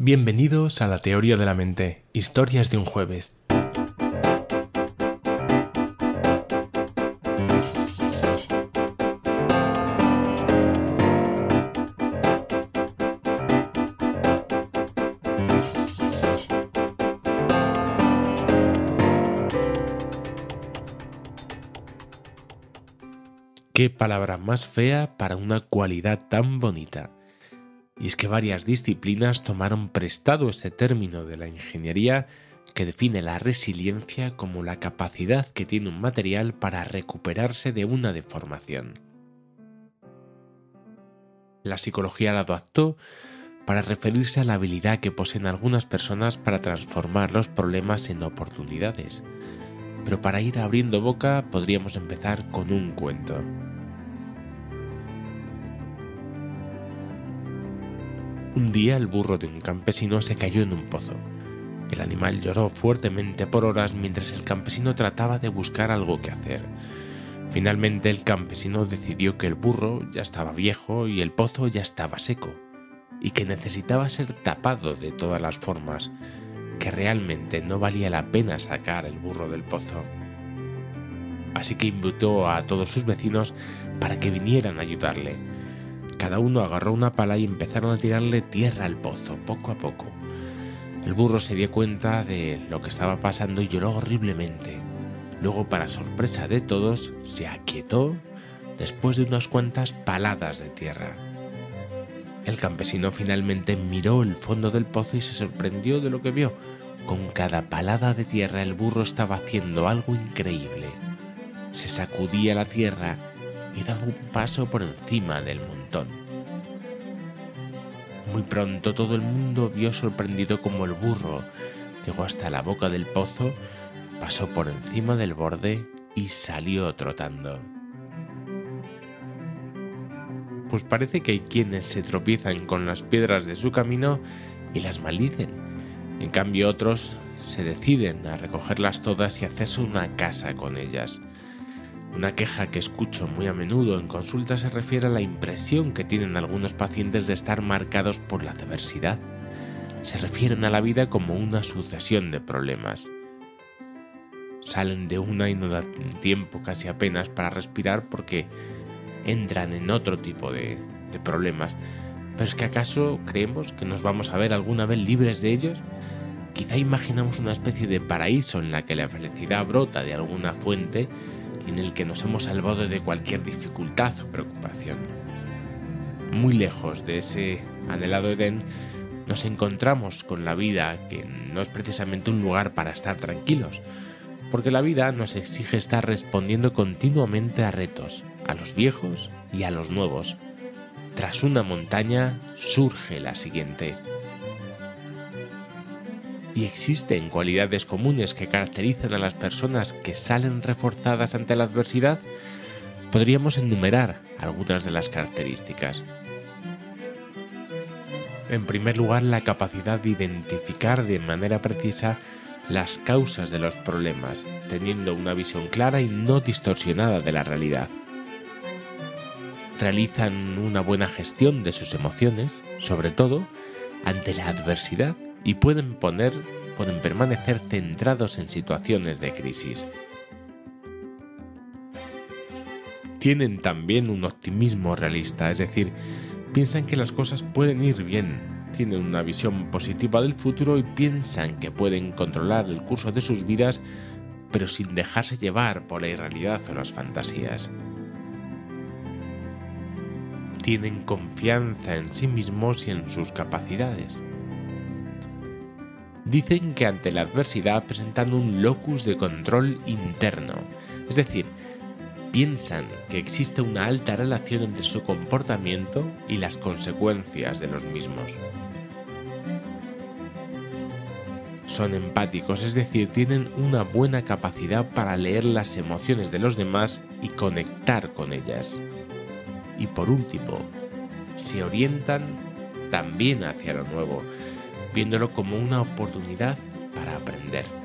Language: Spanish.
Bienvenidos a la Teoría de la Mente, Historias de un jueves. Qué palabra más fea para una cualidad tan bonita. Y es que varias disciplinas tomaron prestado este término de la ingeniería que define la resiliencia como la capacidad que tiene un material para recuperarse de una deformación. La psicología la adaptó para referirse a la habilidad que poseen algunas personas para transformar los problemas en oportunidades. Pero para ir abriendo boca podríamos empezar con un cuento. Un día el burro de un campesino se cayó en un pozo. El animal lloró fuertemente por horas mientras el campesino trataba de buscar algo que hacer. Finalmente el campesino decidió que el burro ya estaba viejo y el pozo ya estaba seco, y que necesitaba ser tapado de todas las formas, que realmente no valía la pena sacar el burro del pozo. Así que invitó a todos sus vecinos para que vinieran a ayudarle cada uno agarró una pala y empezaron a tirarle tierra al pozo, poco a poco. El burro se dio cuenta de lo que estaba pasando y lloró horriblemente. Luego, para sorpresa de todos, se aquietó después de unas cuantas paladas de tierra. El campesino finalmente miró el fondo del pozo y se sorprendió de lo que vio. Con cada palada de tierra el burro estaba haciendo algo increíble. Se sacudía la tierra y daba un paso por encima del montón. Muy pronto todo el mundo vio sorprendido como el burro llegó hasta la boca del pozo, pasó por encima del borde y salió trotando. Pues parece que hay quienes se tropiezan con las piedras de su camino y las maldicen. En cambio otros se deciden a recogerlas todas y hacerse una casa con ellas. Una queja que escucho muy a menudo en consulta se refiere a la impresión que tienen algunos pacientes de estar marcados por la adversidad. Se refieren a la vida como una sucesión de problemas. Salen de una y no dan tiempo casi apenas para respirar porque entran en otro tipo de, de problemas. ¿Pero es que acaso creemos que nos vamos a ver alguna vez libres de ellos? Quizá imaginamos una especie de paraíso en la que la felicidad brota de alguna fuente en el que nos hemos salvado de cualquier dificultad o preocupación. Muy lejos de ese anhelado Edén, nos encontramos con la vida que no es precisamente un lugar para estar tranquilos, porque la vida nos exige estar respondiendo continuamente a retos, a los viejos y a los nuevos. Tras una montaña surge la siguiente y existen cualidades comunes que caracterizan a las personas que salen reforzadas ante la adversidad, podríamos enumerar algunas de las características. En primer lugar, la capacidad de identificar de manera precisa las causas de los problemas, teniendo una visión clara y no distorsionada de la realidad. Realizan una buena gestión de sus emociones, sobre todo ante la adversidad y pueden poner pueden permanecer centrados en situaciones de crisis. Tienen también un optimismo realista, es decir, piensan que las cosas pueden ir bien, tienen una visión positiva del futuro y piensan que pueden controlar el curso de sus vidas, pero sin dejarse llevar por la irrealidad o las fantasías. Tienen confianza en sí mismos y en sus capacidades dicen que ante la adversidad presentan un locus de control interno, es decir, piensan que existe una alta relación entre su comportamiento y las consecuencias de los mismos. Son empáticos, es decir, tienen una buena capacidad para leer las emociones de los demás y conectar con ellas. Y por último, se orientan también hacia lo nuevo, viéndolo como una oportunidad para aprender.